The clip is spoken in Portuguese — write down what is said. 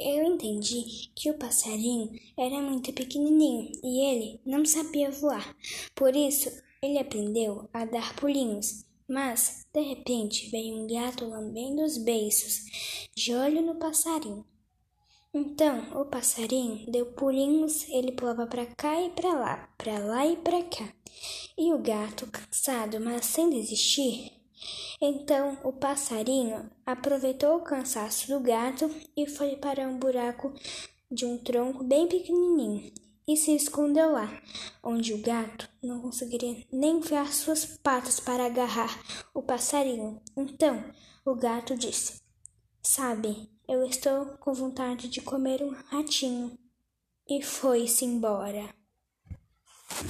Eu entendi que o passarinho era muito pequenininho e ele não sabia voar. Por isso, ele aprendeu a dar pulinhos. Mas, de repente, veio um gato lambendo os beiços, de olho no passarinho. Então, o passarinho deu pulinhos, ele pulava para cá e para lá, para lá e para cá. E o gato, cansado, mas sem desistir, então o passarinho aproveitou o cansaço do gato e foi para um buraco de um tronco bem pequenininho e se escondeu lá, onde o gato não conseguiria nem enfiar suas patas para agarrar o passarinho. Então o gato disse: Sabe, eu estou com vontade de comer um ratinho. E foi-se embora.